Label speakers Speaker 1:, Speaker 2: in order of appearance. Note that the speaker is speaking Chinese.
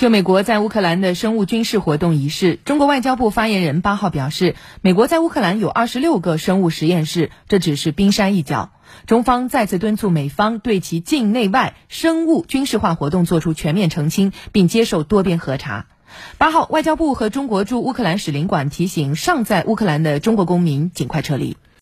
Speaker 1: 就美国在乌克兰的生物军事活动一事中国外交部发言人八号表示美国在乌克兰有二十六个生物实验室这只是冰山一角。中方再次敦促美方对其境内外生物军事化活动作出全面澄清并接受多边核查。八号外交部和中国驻乌克兰使领馆提醒尚在乌克兰的中国公民尽快撤离。